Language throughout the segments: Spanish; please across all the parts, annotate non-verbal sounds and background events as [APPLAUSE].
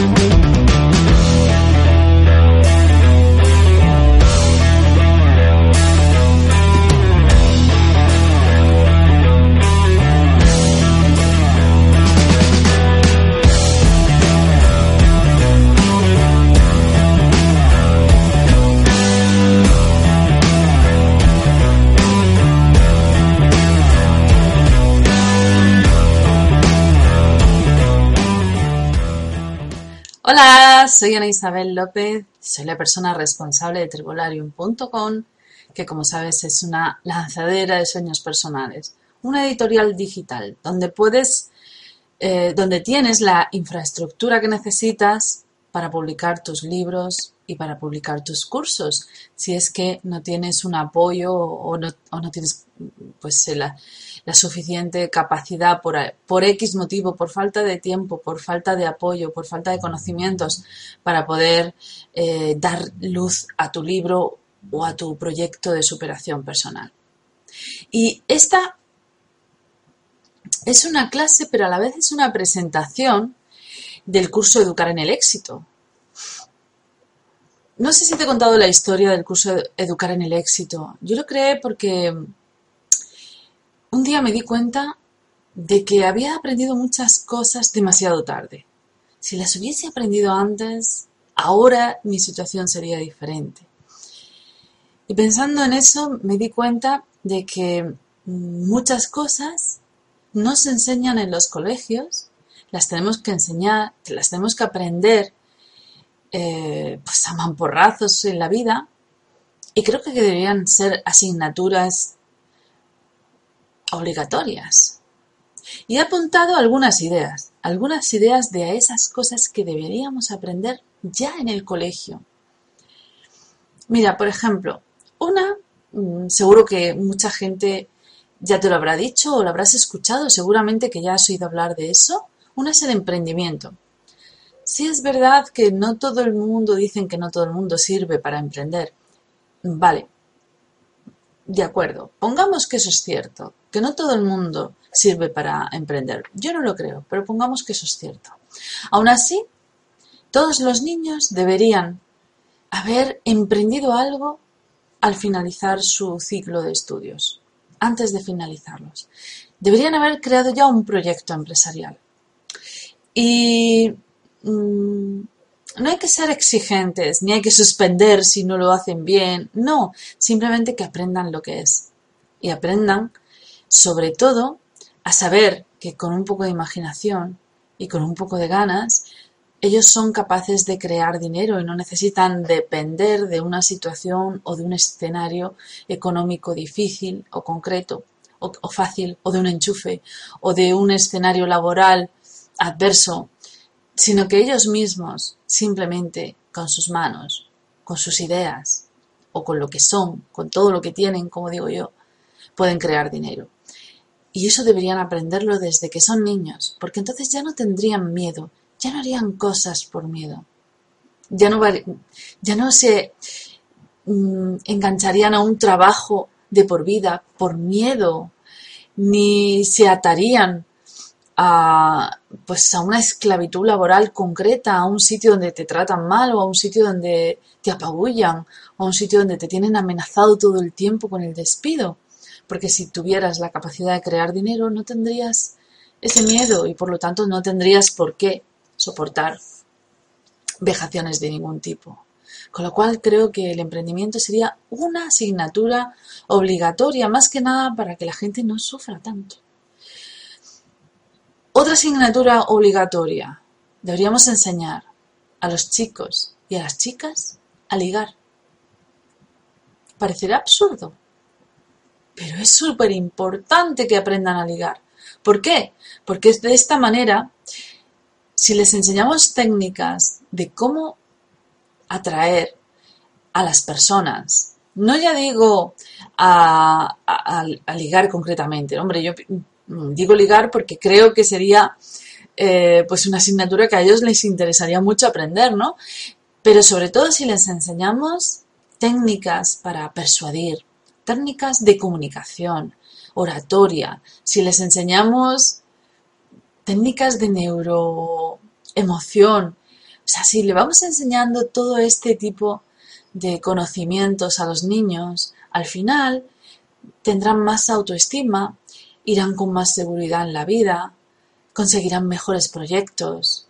Thank you. Soy Ana Isabel López, soy la persona responsable de Tribularium.com, que como sabes es una lanzadera de sueños personales, una editorial digital donde puedes, eh, donde tienes la infraestructura que necesitas para publicar tus libros y para publicar tus cursos, si es que no tienes un apoyo o no, o no tienes pues la, la suficiente capacidad por, por X motivo, por falta de tiempo, por falta de apoyo, por falta de conocimientos para poder eh, dar luz a tu libro o a tu proyecto de superación personal. Y esta es una clase, pero a la vez es una presentación del curso Educar en el Éxito. No sé si te he contado la historia del curso Educar en el Éxito. Yo lo creé porque un día me di cuenta de que había aprendido muchas cosas demasiado tarde. Si las hubiese aprendido antes, ahora mi situación sería diferente. Y pensando en eso, me di cuenta de que muchas cosas no se enseñan en los colegios, las tenemos que enseñar, las tenemos que aprender eh, pues a mamporrazos en la vida, y creo que deberían ser asignaturas obligatorias. Y he apuntado algunas ideas, algunas ideas de esas cosas que deberíamos aprender ya en el colegio. Mira, por ejemplo, una, mm, seguro que mucha gente ya te lo habrá dicho o lo habrás escuchado, seguramente que ya has oído hablar de eso, una es el emprendimiento. Sí es verdad que no todo el mundo, dicen que no todo el mundo sirve para emprender. Vale, de acuerdo, pongamos que eso es cierto, que no todo el mundo sirve para emprender. Yo no lo creo, pero pongamos que eso es cierto. Aún así, todos los niños deberían haber emprendido algo al finalizar su ciclo de estudios, antes de finalizarlos. Deberían haber creado ya un proyecto empresarial. Y mm, no hay que ser exigentes, ni hay que suspender si no lo hacen bien. No, simplemente que aprendan lo que es. Y aprendan sobre todo a saber que con un poco de imaginación y con un poco de ganas, ellos son capaces de crear dinero y no necesitan depender de una situación o de un escenario económico difícil o concreto o, fácil o de un enchufe o de un escenario laboral adverso, sino que ellos mismos simplemente con sus manos, con sus ideas o con lo que son, con todo lo que tienen, como digo yo, pueden crear dinero. Y eso deberían aprenderlo desde que son niños, porque entonces ya no tendrían miedo, ya no harían cosas por miedo. Ya no, ya no se mm, engancharían a un trabajo de por vida por miedo, ni se atarían a, pues a una esclavitud laboral concreta, a un sitio donde te tratan mal o a un sitio donde te apabullan o a un sitio donde te tienen amenazado todo el tiempo con el despido porque si tuvieras la capacidad de crear dinero no tendrías ese miedo y por lo tanto no tendrías por qué soportar vejaciones de ningún tipo. Con lo cual creo que el emprendimiento sería una asignatura obligatoria, más que nada para que la gente no sufra tanto. Otra asignatura obligatoria. Deberíamos enseñar a los chicos y a las chicas a ligar. Parecerá absurdo, pero es súper importante que aprendan a ligar. ¿Por qué? Porque de esta manera si les enseñamos técnicas de cómo atraer a las personas, no ya digo a, ligar concretamente, hombre, yo digo ligar porque creo que sería eh, pues una asignatura que a ellos les interesaría mucho aprender, ¿no? Pero sobre todo si les enseñamos técnicas para persuadir, técnicas de comunicación, oratoria, si les enseñamos técnicas de neuroemoción, o sea, si le vamos enseñando todo este tipo de conocimientos a los niños, al final tendrán más autoestima, irán con más seguridad en la vida, conseguirán mejores proyectos.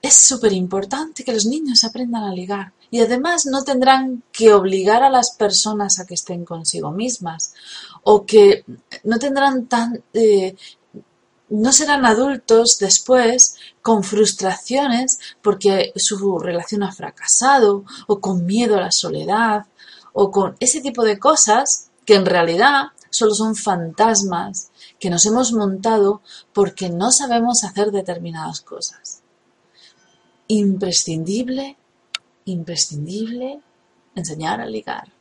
Es súper importante que los niños aprendan a ligar y además no tendrán que obligar a las personas a que estén consigo mismas o que no tendrán tan eh, no serán adultos después con frustraciones porque su relación ha fracasado o con miedo a la soledad o con ese tipo de cosas que en realidad solo son fantasmas que nos hemos montado porque no sabemos hacer determinadas cosas. Imprescindible, imprescindible enseñar a ligar.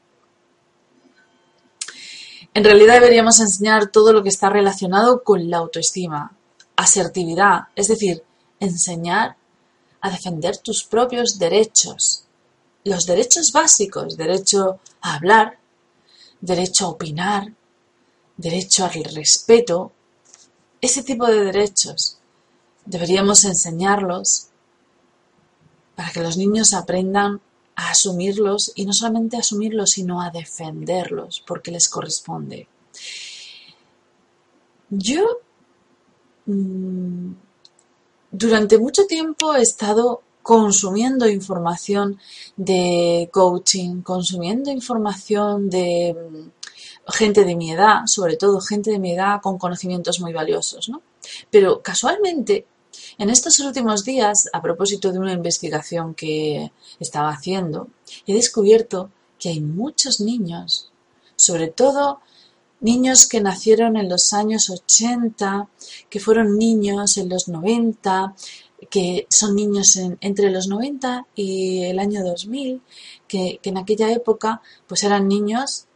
En realidad deberíamos enseñar todo lo que está relacionado con la autoestima, asertividad, es decir, enseñar a defender tus propios derechos, los derechos básicos, derecho a hablar, derecho a opinar, derecho al respeto, ese tipo de derechos deberíamos enseñarlos para que los niños aprendan a asumirlos y no solamente a asumirlos, sino a defenderlos porque les corresponde. Yo mm, durante mucho tiempo he estado consumiendo información de coaching, consumiendo información de mm, gente de mi edad, sobre todo gente de mi edad con conocimientos muy valiosos, ¿no? Pero casualmente, en estos últimos días, a propósito de una investigación que estaba haciendo, he descubierto que hay muchos niños, sobre todo niños que nacieron en los años 80, que fueron niños en los 90, que son niños entre los 90 y el año 2000, que, que en aquella época pues eran niños,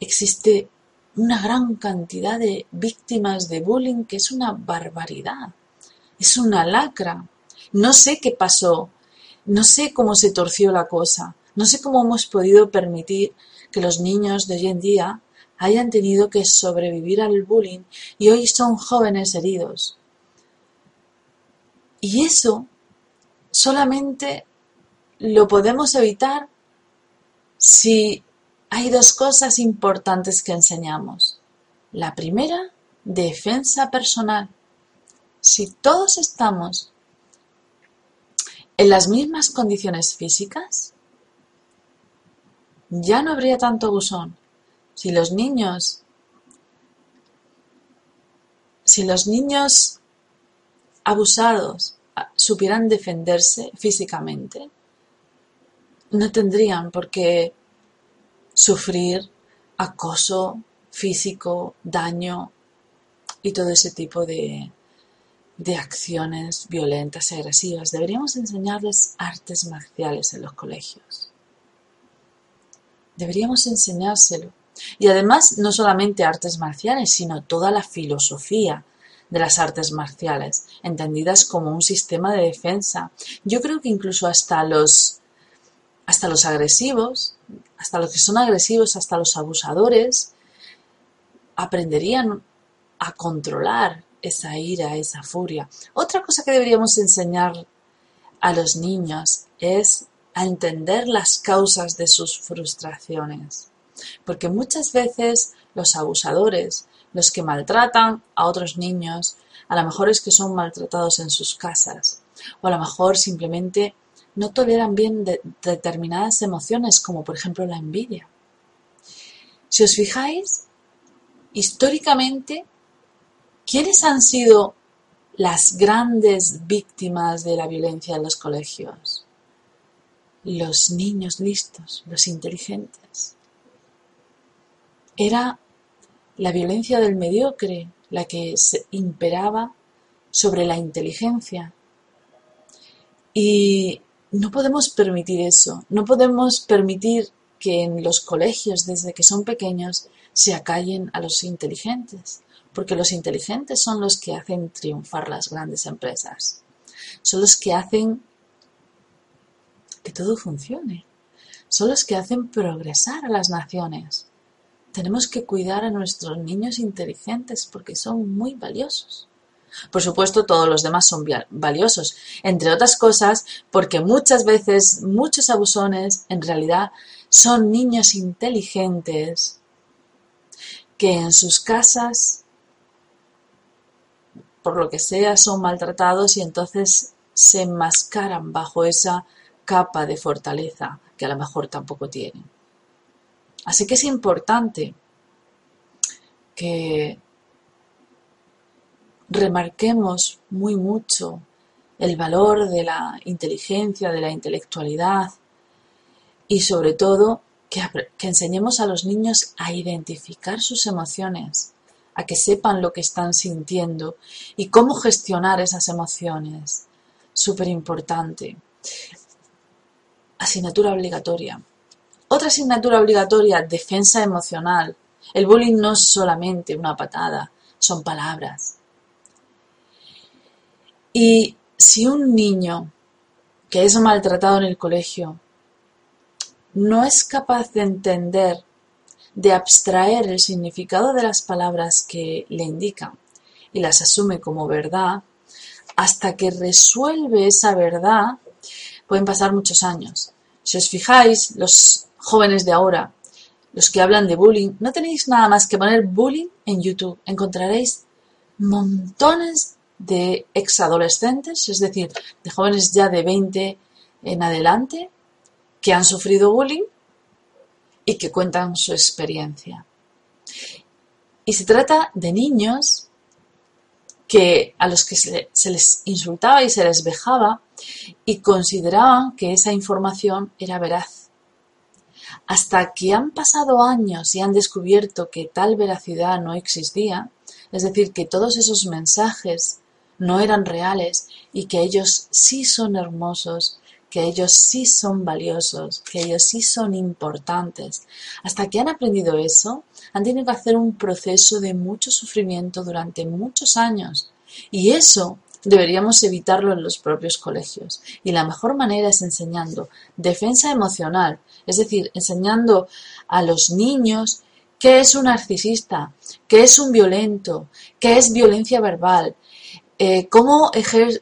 existe una gran cantidad de víctimas de bullying que es una barbaridad, es una lacra. No sé qué pasó, no sé cómo se torció la cosa, no sé cómo hemos podido permitir que los niños de hoy en día hayan tenido que sobrevivir al bullying y hoy son jóvenes heridos. Y eso solamente lo podemos evitar si hay dos cosas importantes que enseñamos. La primera, defensa personal. Si todos estamos en las mismas condiciones físicas, ya no habría tanto buzón. Si los niños si los niños abusados supieran defenderse físicamente, no tendrían por qué sufrir acoso físico, daño y todo ese tipo de, de acciones violentas y agresivas. Deberíamos enseñarles artes marciales en los colegios. Deberíamos enseñárselo. Y además, no solamente artes marciales, sino toda la filosofía de las artes marciales, entendidas como un sistema de defensa. Yo creo que incluso hasta los hasta los agresivos, hasta los que son agresivos, hasta los abusadores, aprenderían a controlar esa ira, esa furia. Otra cosa que deberíamos enseñar a los niños es a entender las causas de sus frustraciones. Porque muchas veces los abusadores, los que maltratan a otros niños, a lo mejor es que son maltratados en sus casas, o a lo mejor simplemente no toleran bien determinadas emociones, como por ejemplo la envidia. Si os fijáis, históricamente, ¿quiénes han sido las grandes víctimas de la violencia en los colegios? Los niños listos, los inteligentes. Era la violencia del mediocre la que se imperaba sobre la inteligencia. Y no podemos permitir eso, no podemos permitir que en los colegios desde que son pequeños se acallen a los inteligentes, porque los inteligentes son los que hacen triunfar las grandes empresas, son los que hacen que todo funcione, son los que hacen progresar a las naciones. Tenemos que cuidar a nuestros niños inteligentes porque son muy valiosos. Por supuesto, todos los demás son valiosos, entre otras cosas porque muchas veces muchos abusones en realidad son niños inteligentes que en sus casas, por lo que sea, son maltratados y entonces se enmascaran bajo esa capa de fortaleza que a lo mejor tampoco tienen. Así que es importante que remarquemos muy mucho el valor de la inteligencia, de la intelectualidad y sobre todo que, enseñemos a los niños a identificar sus emociones, a que sepan lo que están sintiendo y cómo gestionar esas emociones. Súper importante. Asignatura obligatoria. Otra asignatura obligatoria, defensa emocional. El bullying no es solamente una patada, son palabras. Y si un niño que es maltratado en el colegio no es capaz de entender, de abstraer el significado de las palabras que le indican y las asume como verdad, hasta que resuelve esa verdad, pueden pasar muchos años. Si os fijáis, los jóvenes de ahora, los que hablan de bullying, no tenéis nada más que poner bullying en YouTube. Encontraréis montones de exadolescentes, es decir, de jóvenes ya de 20 en adelante, que han sufrido bullying y que cuentan su experiencia. Y se trata de niños que a los que se, les insultaba y se les vejaba y consideraban que esa información era veraz. Hasta que han pasado años y han descubierto que tal veracidad no existía, es decir, que todos esos mensajes no eran reales y que ellos sí son hermosos, que ellos sí son valiosos, que ellos sí son importantes. Hasta que han aprendido eso, han tenido que hacer un proceso de mucho sufrimiento durante muchos años. Y eso deberíamos evitarlo en los propios colegios. Y la mejor manera es enseñando defensa emocional, es decir, enseñando a los niños qué es un narcisista, qué es un violento, qué es violencia verbal, eh, cómo,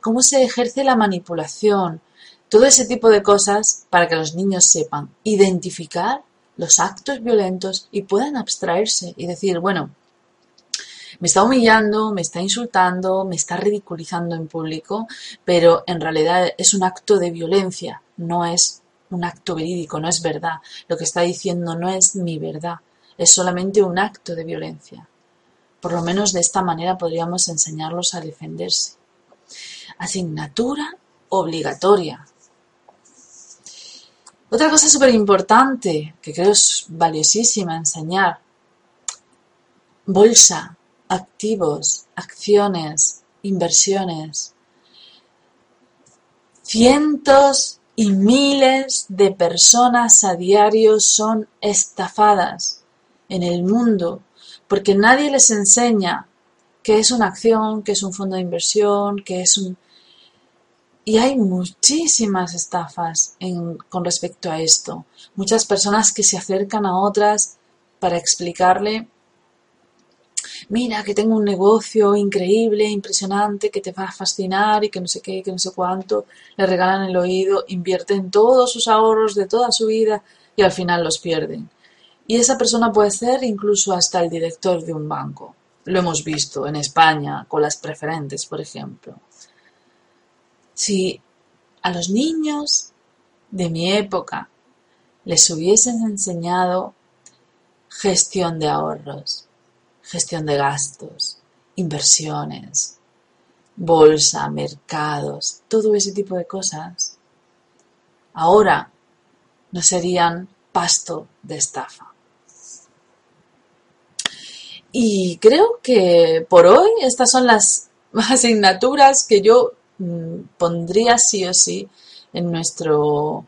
cómo se ejerce la manipulación, todo ese tipo de cosas para que los niños sepan identificar los actos violentos y puedan abstraerse y decir, bueno, me está humillando, me está insultando, me está ridiculizando en público, pero en realidad es un acto de violencia, no es un acto verídico, no es verdad. Lo que está diciendo no es mi verdad, es solamente un acto de violencia. Por lo menos de esta manera podríamos enseñarlos a defenderse. Asignatura obligatoria. Otra cosa súper importante que creo es valiosísima enseñar. Bolsa, activos, acciones, inversiones. Cientos y miles de personas a diario son estafadas en el mundo porque nadie les enseña qué es una acción, qué es un fondo de inversión, qué es un... Y hay muchísimas estafas con respecto a esto. Muchas personas que se acercan a otras para explicarle, mira que tengo un negocio increíble, impresionante, que te va a fascinar y que no sé qué, que no sé cuánto, le regalan el oído, invierten todos sus ahorros de toda su vida y al final los pierden. Y esa persona puede ser incluso hasta el director de un banco. Lo hemos visto en España con las preferentes, por ejemplo. Si a los niños de mi época les hubiesen enseñado gestión de ahorros, gestión de gastos, inversiones, bolsa, mercados, todo ese tipo de cosas, ahora no serían pasto de estafa. Y creo que por hoy estas son las [LAUGHS] asignaturas que yo mm, pondría sí o sí en nuestro,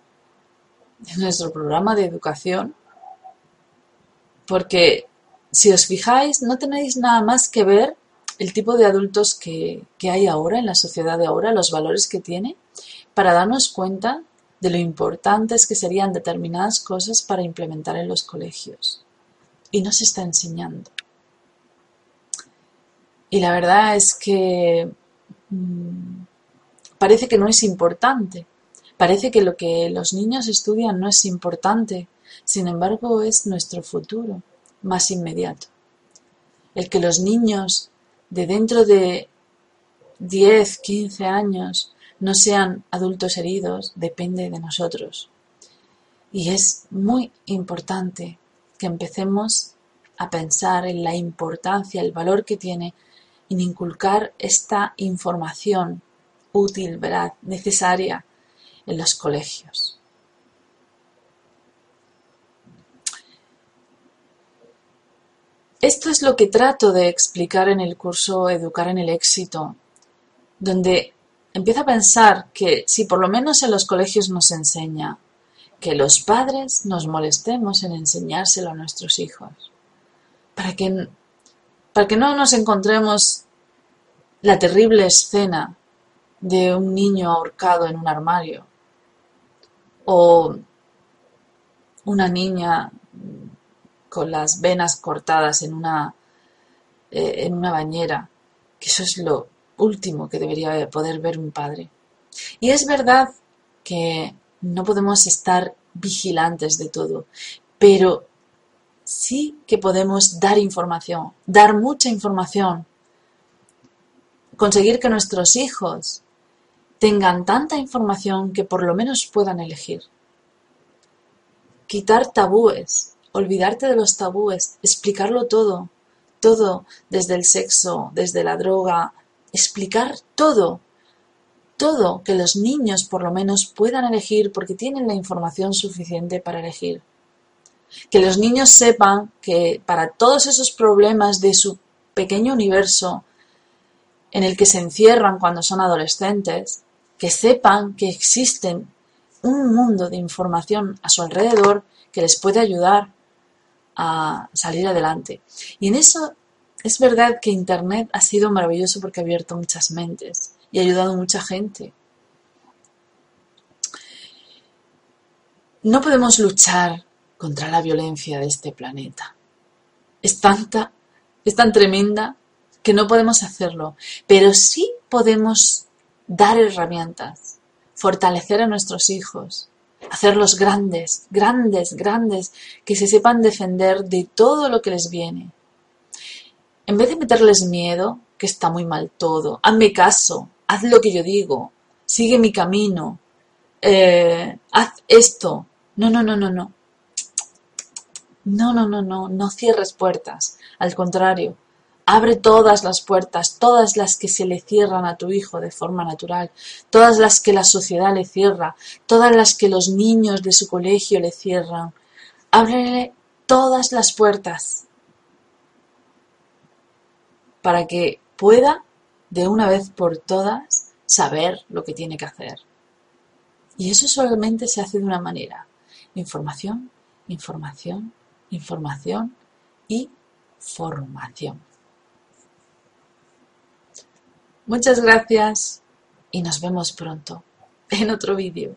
programa de educación. Porque si os fijáis, no tenéis nada más que ver el tipo de adultos que, que hay ahora en la sociedad de ahora, los valores que tiene, para darnos cuenta de lo importantes que serían determinadas cosas para implementar en los colegios. Y no se está enseñando. Y la verdad es que mmm, parece que no es importante. Parece que lo que los niños estudian no es importante. Sin embargo, es nuestro futuro más inmediato. El que los niños de dentro de 10, 15 años no sean adultos heridos depende de nosotros. Y es muy importante que empecemos a pensar en la importancia, el valor que tiene inculcar esta información útil, veraz, necesaria en los colegios. Esto es lo que trato de explicar en el curso Educar en el éxito, donde empiezo a pensar que si por lo menos en los colegios nos enseña que los padres nos molestemos en enseñárselo a nuestros hijos, para que, para que no nos encontremos la terrible escena de un niño ahorcado en un armario o una niña con las venas cortadas en una, eh, en una bañera, que eso es lo último que debería poder ver un padre. Y es verdad que no podemos estar vigilantes de todo, pero sí que podemos dar información, dar mucha información, conseguir que nuestros hijos tengan tanta información que por lo menos puedan elegir. Quitar tabúes, olvidarte de los tabúes, explicarlo todo, todo, desde el sexo, desde la droga, explicar todo, todo, que los niños por lo menos puedan elegir porque tienen la información suficiente para elegir. Que los niños sepan que para todos esos problemas de su pequeño universo en el que se encierran cuando son adolescentes, que sepan que existen un mundo de información a su alrededor que les puede ayudar a salir adelante. Y en eso es verdad que Internet ha sido maravilloso porque ha abierto muchas mentes y ha ayudado a mucha gente. No podemos luchar contra la violencia de este planeta. Es tanta, es tan tremenda que no podemos hacerlo, pero sí podemos dar herramientas, fortalecer a nuestros hijos, hacerlos grandes, grandes, grandes, que se sepan defender de todo lo que les viene. En vez de meterles miedo, que está muy mal todo, hazme caso, haz lo que yo digo, sigue mi camino, eh, haz esto. No, no, no, no, no. No, no, no, no, no cierres puertas. Al contrario, Abre todas las puertas, todas las que se le cierran a tu hijo de forma natural, todas las que la sociedad le cierra, todas las que los niños de su colegio le cierran. Ábrele todas las puertas para que pueda, de una vez por todas, saber lo que tiene que hacer. Y eso solamente se hace de una manera. Información, información, información y formación. Muchas gracias y nos vemos pronto en otro vídeo.